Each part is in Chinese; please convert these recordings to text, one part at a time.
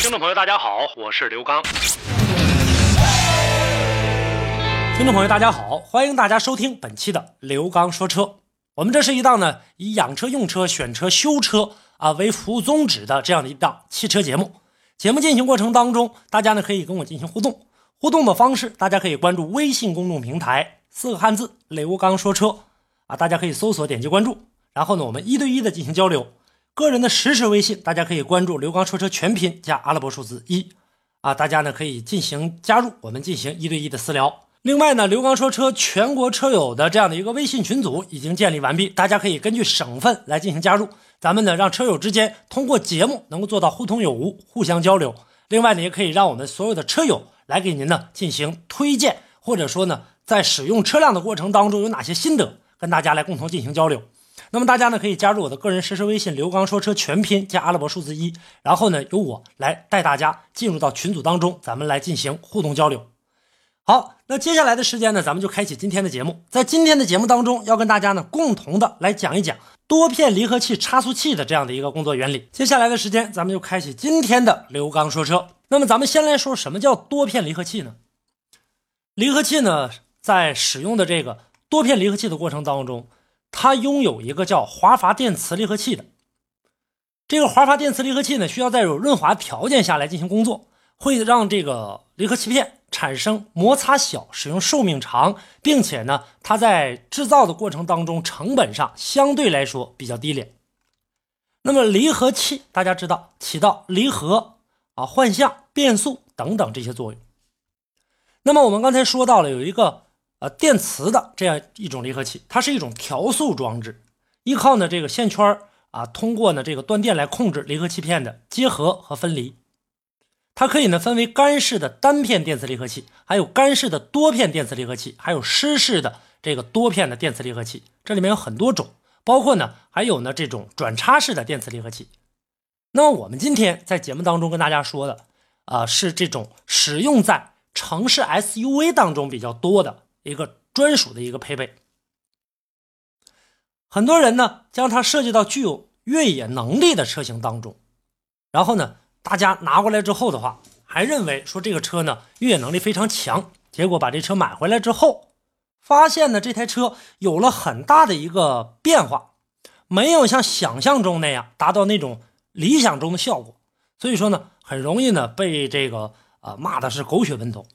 听众朋友，大家好，我是刘刚。听众朋友，大家好，欢迎大家收听本期的刘刚说车。我们这是一档呢以养车、用车、选车、修车啊为服务宗旨的这样的一档汽车节目。节目进行过程当中，大家呢可以跟我进行互动。互动的方式，大家可以关注微信公众平台四个汉字“刘刚说车”啊，大家可以搜索点击关注。然后呢，我们一对一的进行交流。个人的实时微信，大家可以关注“刘刚说车”全拼加阿拉伯数字一啊，大家呢可以进行加入，我们进行一对一的私聊。另外呢，刘刚说车全国车友的这样的一个微信群组已经建立完毕，大家可以根据省份来进行加入。咱们呢，让车友之间通过节目能够做到互通有无，互相交流。另外呢，也可以让我们所有的车友来给您呢进行推荐，或者说呢，在使用车辆的过程当中有哪些心得，跟大家来共同进行交流。那么大家呢可以加入我的个人实时微信“刘刚说车”全拼加阿拉伯数字一，然后呢由我来带大家进入到群组当中，咱们来进行互动交流。好，那接下来的时间呢，咱们就开启今天的节目。在今天的节目当中，要跟大家呢共同的来讲一讲多片离合器差速器的这样的一个工作原理。接下来的时间，咱们就开启今天的刘刚说车。那么咱们先来说什么叫多片离合器呢？离合器呢，在使用的这个多片离合器的过程当中。它拥有一个叫华阀电磁离合器的，这个华阀电磁离合器呢，需要在有润滑条件下来进行工作，会让这个离合器片产生摩擦小、使用寿命长，并且呢，它在制造的过程当中成本上相对来说比较低廉。那么离合器大家知道起到离合啊、换向、变速等等这些作用。那么我们刚才说到了有一个。呃，电磁的这样一种离合器，它是一种调速装置，依靠呢这个线圈啊，通过呢这个断电来控制离合器片的结合和分离。它可以呢分为干式的单片电磁离合器，还有干式的多片电磁离合器，还有湿式的这个多片的电磁离合器。这里面有很多种，包括呢还有呢这种转插式的电磁离合器。那么我们今天在节目当中跟大家说的啊，是这种使用在城市 SUV 当中比较多的。一个专属的一个配备，很多人呢将它设计到具有越野能力的车型当中，然后呢，大家拿过来之后的话，还认为说这个车呢越野能力非常强，结果把这车买回来之后，发现呢这台车有了很大的一个变化，没有像想象中那样达到那种理想中的效果，所以说呢，很容易呢被这个啊骂的是狗血喷头。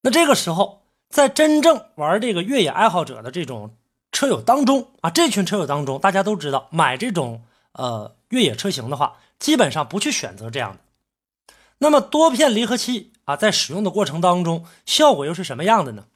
那这个时候。在真正玩这个越野爱好者的这种车友当中啊，这群车友当中，大家都知道，买这种呃越野车型的话，基本上不去选择这样的。那么多片离合器啊，在使用的过程当中，效果又是什么样的呢？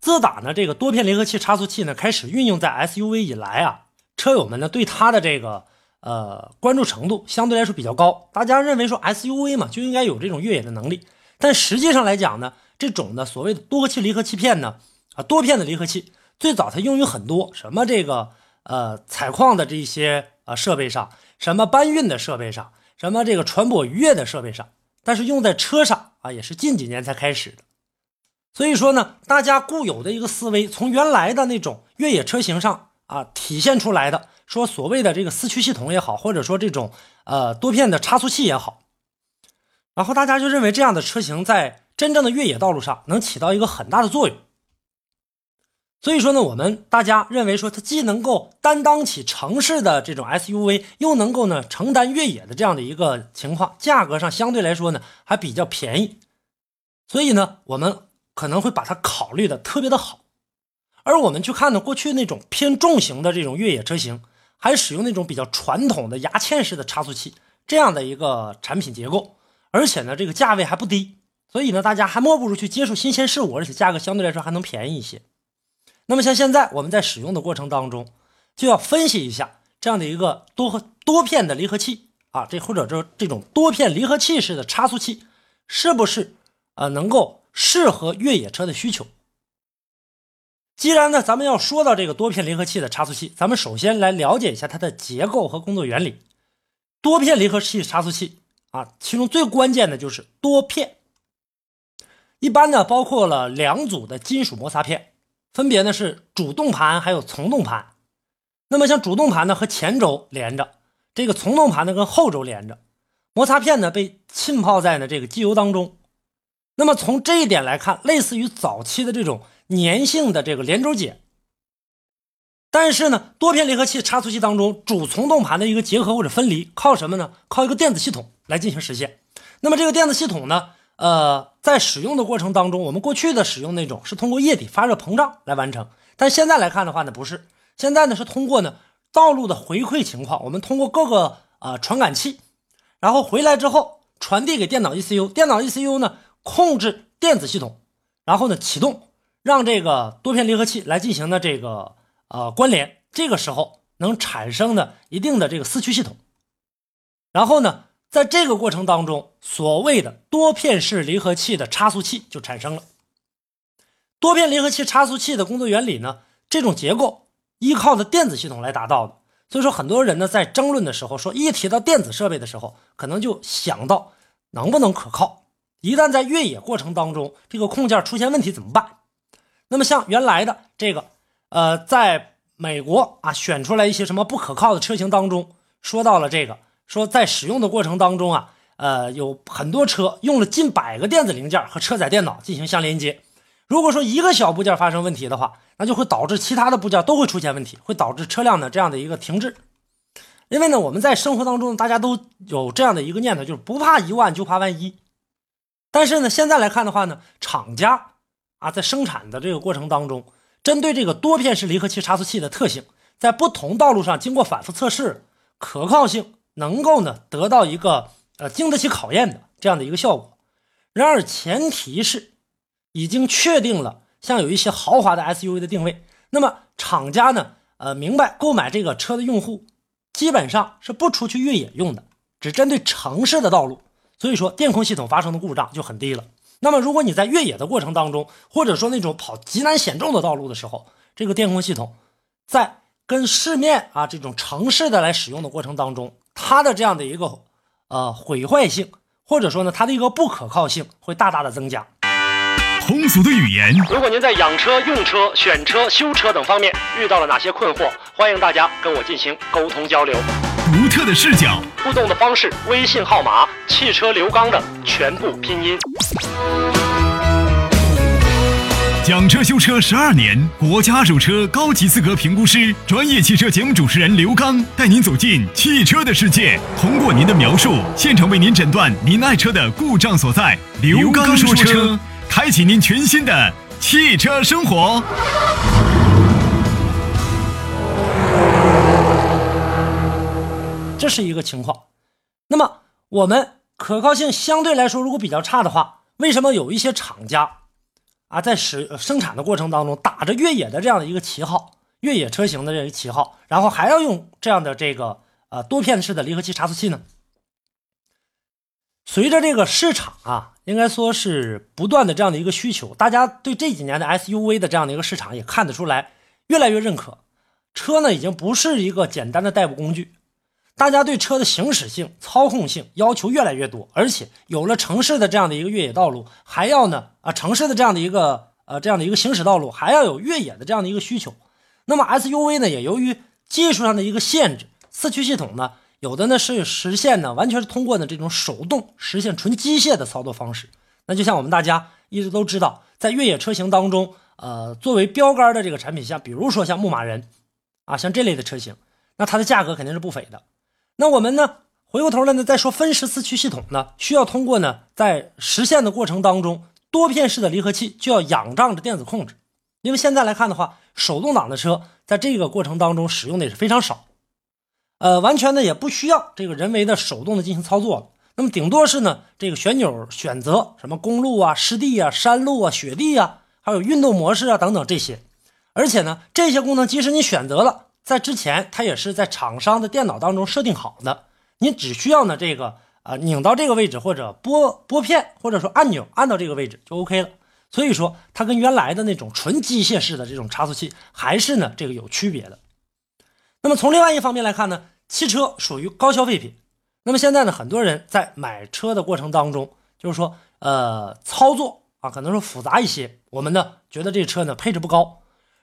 自打呢这个多片离合器差速器呢开始运用在 SUV 以来啊，车友们呢对它的这个呃关注程度相对来说比较高。大家认为说 SUV 嘛就应该有这种越野的能力，但实际上来讲呢。这种的所谓的多个气离合器片呢，啊，多片的离合器，最早它用于很多什么这个呃采矿的这些呃设备上，什么搬运的设备上，什么这个船舶渔业的设备上，但是用在车上啊，也是近几年才开始的。所以说呢，大家固有的一个思维，从原来的那种越野车型上啊体现出来的，说所谓的这个四驱系统也好，或者说这种呃多片的差速器也好，然后大家就认为这样的车型在。真正的越野道路上能起到一个很大的作用，所以说呢，我们大家认为说它既能够担当起城市的这种 SUV，又能够呢承担越野的这样的一个情况，价格上相对来说呢还比较便宜，所以呢我们可能会把它考虑的特别的好。而我们去看呢，过去那种偏重型的这种越野车型，还使用那种比较传统的牙嵌式的差速器这样的一个产品结构，而且呢这个价位还不低。所以呢，大家还莫不如去接触新鲜事物，而且价格相对来说还能便宜一些。那么像现在我们在使用的过程当中，就要分析一下这样的一个多多片的离合器啊，这或者这这种多片离合器式的差速器，是不是呃能够适合越野车的需求？既然呢，咱们要说到这个多片离合器的差速器，咱们首先来了解一下它的结构和工作原理。多片离合器差速器啊，其中最关键的就是多片。一般呢，包括了两组的金属摩擦片，分别呢是主动盘还有从动盘。那么像主动盘呢和前轴连着，这个从动盘呢跟后轴连着，摩擦片呢被浸泡在呢这个机油当中。那么从这一点来看，类似于早期的这种粘性的这个连轴解。但是呢，多片离合器差速器当中主从动盘的一个结合或者分离，靠什么呢？靠一个电子系统来进行实现。那么这个电子系统呢，呃，在使用的过程当中，我们过去的使用那种是通过液体发热膨胀来完成，但现在来看的话呢，不是。现在呢是通过呢道路的回馈情况，我们通过各个呃传感器，然后回来之后传递给电脑 ECU，电脑 ECU 呢控制电子系统，然后呢启动，让这个多片离合器来进行的这个呃关联，这个时候能产生的一定的这个四驱系统，然后呢在这个过程当中，所谓的多片式离合器的差速器就产生了。多片离合器差速器的工作原理呢，这种结构。依靠的电子系统来达到的，所以说很多人呢在争论的时候说，一提到电子设备的时候，可能就想到能不能可靠。一旦在越野过程当中，这个控件出现问题怎么办？那么像原来的这个，呃，在美国啊选出来一些什么不可靠的车型当中，说到了这个，说在使用的过程当中啊，呃，有很多车用了近百个电子零件和车载电脑进行相连接。如果说一个小部件发生问题的话，那就会导致其他的部件都会出现问题，会导致车辆的这样的一个停滞。因为呢，我们在生活当中，大家都有这样的一个念头，就是不怕一万就怕万一。但是呢，现在来看的话呢，厂家啊在生产的这个过程当中，针对这个多片式离合器差速器的特性，在不同道路上经过反复测试，可靠性能够呢得到一个呃经得起考验的这样的一个效果。然而前提是。已经确定了，像有一些豪华的 SUV 的定位，那么厂家呢，呃，明白购买这个车的用户基本上是不出去越野用的，只针对城市的道路，所以说电控系统发生的故障就很低了。那么如果你在越野的过程当中，或者说那种跑极难险重的道路的时候，这个电控系统在跟市面啊这种城市的来使用的过程当中，它的这样的一个呃毁坏性，或者说呢它的一个不可靠性会大大的增加。通俗的语言。如果您在养车、用车、选车、修车等方面遇到了哪些困惑，欢迎大家跟我进行沟通交流。独特的视角，互动的方式：微信号码“汽车刘刚”的全部拼音。讲车修车十二年，国家二手车高级资格评估师，专业汽车节目主持人刘刚带您走进汽车的世界，通过您的描述，现场为您诊断您爱车的故障所在。刘刚说车。开启您全新的汽车生活，这是一个情况。那么我们可靠性相对来说如果比较差的话，为什么有一些厂家啊在使生产的过程当中打着越野的这样的一个旗号，越野车型的这个旗号，然后还要用这样的这个呃多片式的离合器差速器呢？随着这个市场啊，应该说是不断的这样的一个需求，大家对这几年的 SUV 的这样的一个市场也看得出来，越来越认可。车呢，已经不是一个简单的代步工具，大家对车的行驶性、操控性要求越来越多，而且有了城市的这样的一个越野道路，还要呢啊城市的这样的一个呃这样的一个行驶道路，还要有越野的这样的一个需求。那么 SUV 呢，也由于技术上的一个限制，四驱系统呢。有的呢是实现呢，完全是通过呢这种手动实现纯机械的操作方式。那就像我们大家一直都知道，在越野车型当中，呃，作为标杆的这个产品，像比如说像牧马人，啊，像这类的车型，那它的价格肯定是不菲的。那我们呢，回过头来呢，再说分时四驱系统呢，需要通过呢，在实现的过程当中，多片式的离合器就要仰仗着电子控制，因为现在来看的话，手动挡的车在这个过程当中使用的也是非常少。呃，完全呢也不需要这个人为的手动的进行操作了。那么顶多是呢，这个旋钮选择什么公路啊、湿地啊、山路啊、雪地啊，还有运动模式啊等等这些。而且呢，这些功能即使你选择了，在之前它也是在厂商的电脑当中设定好的。你只需要呢这个啊拧到这个位置，或者拨拨片，或者说按钮按到这个位置就 OK 了。所以说它跟原来的那种纯机械式的这种差速器还是呢这个有区别的。那么从另外一方面来看呢，汽车属于高消费品。那么现在呢，很多人在买车的过程当中，就是说呃操作啊可能说复杂一些，我们呢觉得这车呢配置不高。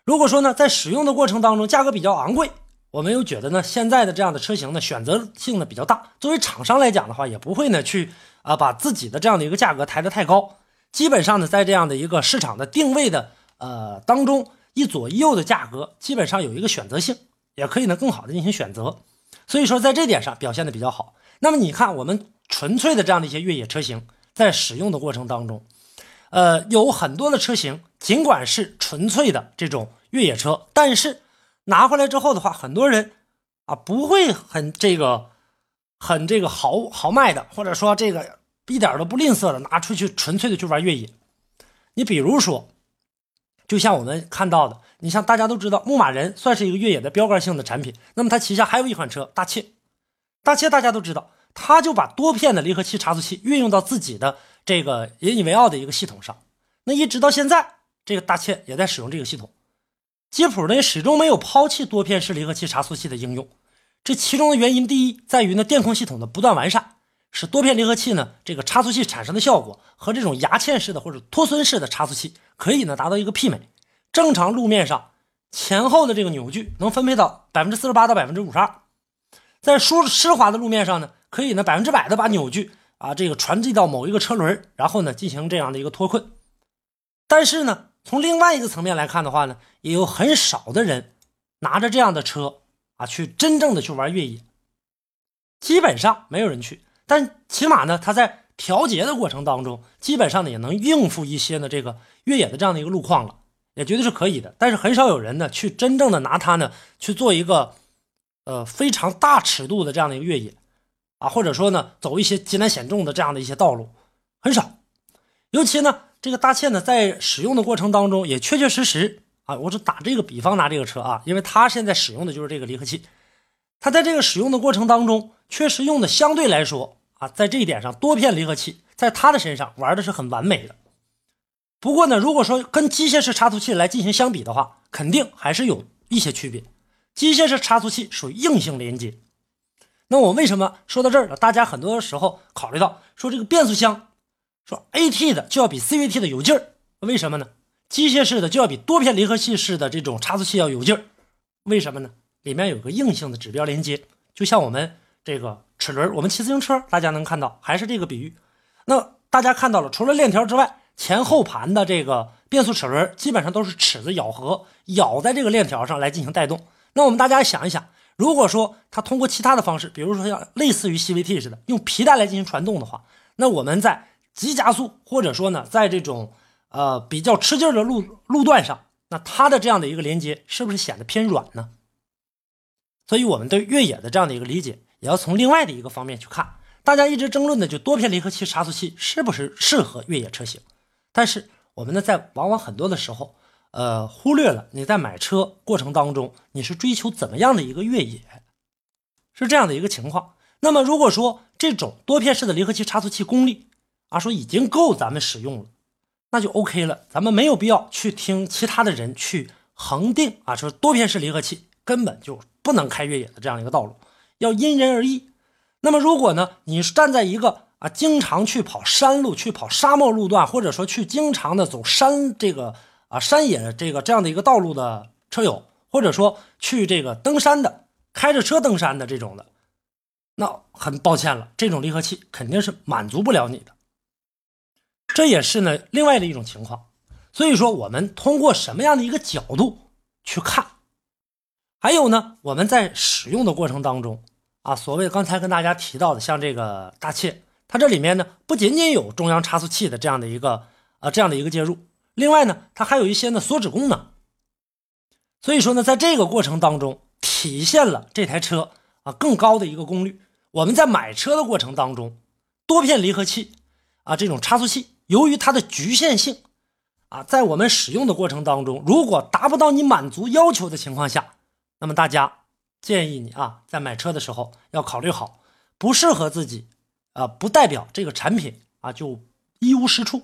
如果说呢在使用的过程当中价格比较昂贵。我们又觉得呢，现在的这样的车型呢，选择性呢比较大。作为厂商来讲的话，也不会呢去啊把自己的这样的一个价格抬得太高。基本上呢，在这样的一个市场的定位的呃当中，一左一右的价格基本上有一个选择性，也可以呢更好的进行选择。所以说在这点上表现的比较好。那么你看，我们纯粹的这样的一些越野车型，在使用的过程当中，呃，有很多的车型，尽管是纯粹的这种越野车，但是。拿回来之后的话，很多人啊不会很这个很这个豪豪迈的，或者说这个一点都不吝啬的拿出去纯粹的去玩越野。你比如说，就像我们看到的，你像大家都知道，牧马人算是一个越野的标杆性的产品。那么它旗下还有一款车大切，大切大家都知道，它就把多片的离合器差速器运用到自己的这个引以为傲的一个系统上。那一直到现在，这个大切也在使用这个系统。吉普呢始终没有抛弃多片式离合器差速器的应用，这其中的原因第一在于呢电控系统的不断完善，使多片离合器呢这个差速器产生的效果和这种牙嵌式的或者托孙式的差速器可以呢达到一个媲美。正常路面上前后的这个扭矩能分配到百分之四十八到百分之五十二，在舒湿滑的路面上呢可以呢百分之百的把扭矩啊这个传递到某一个车轮，然后呢进行这样的一个脱困。但是呢。从另外一个层面来看的话呢，也有很少的人拿着这样的车啊去真正的去玩越野，基本上没有人去。但起码呢，他在调节的过程当中，基本上呢也能应付一些呢这个越野的这样的一个路况了，也绝对是可以的。但是很少有人呢去真正的拿它呢去做一个呃非常大尺度的这样的一个越野啊，或者说呢走一些极难险重的这样的一些道路，很少，尤其呢。这个大切呢，在使用的过程当中，也确确实实啊，我是打这个比方拿这个车啊，因为它现在使用的就是这个离合器，它在这个使用的过程当中，确实用的相对来说啊，在这一点上多片离合器，在它的身上玩的是很完美的。不过呢，如果说跟机械式差速器来进行相比的话，肯定还是有一些区别。机械式差速器属于硬性连接，那我为什么说到这儿了？大家很多时候考虑到说这个变速箱。说 AT 的就要比 CVT 的有劲儿，为什么呢？机械式的就要比多片离合器式的这种差速器要有劲儿，为什么呢？里面有个硬性的指标连接，就像我们这个齿轮，我们骑自行车，大家能看到，还是这个比喻。那大家看到了，除了链条之外，前后盘的这个变速齿轮基本上都是齿子咬合，咬在这个链条上来进行带动。那我们大家想一想，如果说它通过其他的方式，比如说像类似于 CVT 似的，用皮带来进行传动的话，那我们在急加速，或者说呢，在这种呃比较吃劲的路路段上，那它的这样的一个连接是不是显得偏软呢？所以，我们对越野的这样的一个理解，也要从另外的一个方面去看。大家一直争论的就多片离合器差速器是不是适合越野车型，但是我们呢，在往往很多的时候，呃，忽略了你在买车过程当中，你是追求怎么样的一个越野，是这样的一个情况。那么，如果说这种多片式的离合器差速器功率，啊，说已经够咱们使用了，那就 OK 了。咱们没有必要去听其他的人去恒定啊，说多片式离合器根本就不能开越野的这样一个道路，要因人而异。那么如果呢，你是站在一个啊经常去跑山路、去跑沙漠路段，或者说去经常的走山这个啊山野这个这样的一个道路的车友，或者说去这个登山的、开着车登山的这种的，那很抱歉了，这种离合器肯定是满足不了你的。这也是呢，另外的一种情况。所以说，我们通过什么样的一个角度去看？还有呢，我们在使用的过程当中啊，所谓刚才跟大家提到的，像这个大切，它这里面呢不仅仅有中央差速器的这样的一个啊这样的一个介入，另外呢，它还有一些呢锁止功能。所以说呢，在这个过程当中，体现了这台车啊更高的一个功率。我们在买车的过程当中，多片离合器啊这种差速器。由于它的局限性，啊，在我们使用的过程当中，如果达不到你满足要求的情况下，那么大家建议你啊，在买车的时候要考虑好，不适合自己，啊，不代表这个产品啊就一无是处。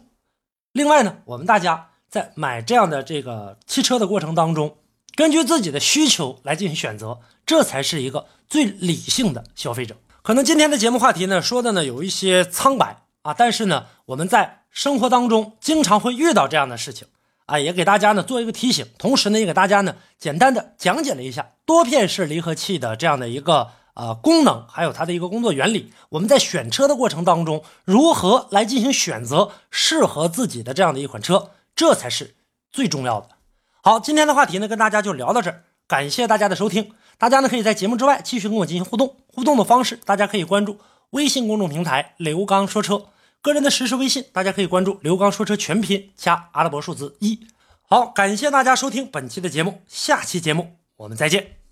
另外呢，我们大家在买这样的这个汽车的过程当中，根据自己的需求来进行选择，这才是一个最理性的消费者。可能今天的节目话题呢，说的呢有一些苍白啊，但是呢，我们在生活当中经常会遇到这样的事情啊，也给大家呢做一个提醒，同时呢，也给大家呢简单的讲解了一下多片式离合器的这样的一个呃功能，还有它的一个工作原理。我们在选车的过程当中，如何来进行选择适合自己的这样的一款车，这才是最重要的。好，今天的话题呢，跟大家就聊到这儿，感谢大家的收听。大家呢可以在节目之外继续跟我进行互动，互动的方式大家可以关注微信公众平台“刘刚说车”，个人的实时微信大家可以关注“刘刚说车全拼”加阿拉伯数字一。好，感谢大家收听本期的节目，下期节目我们再见。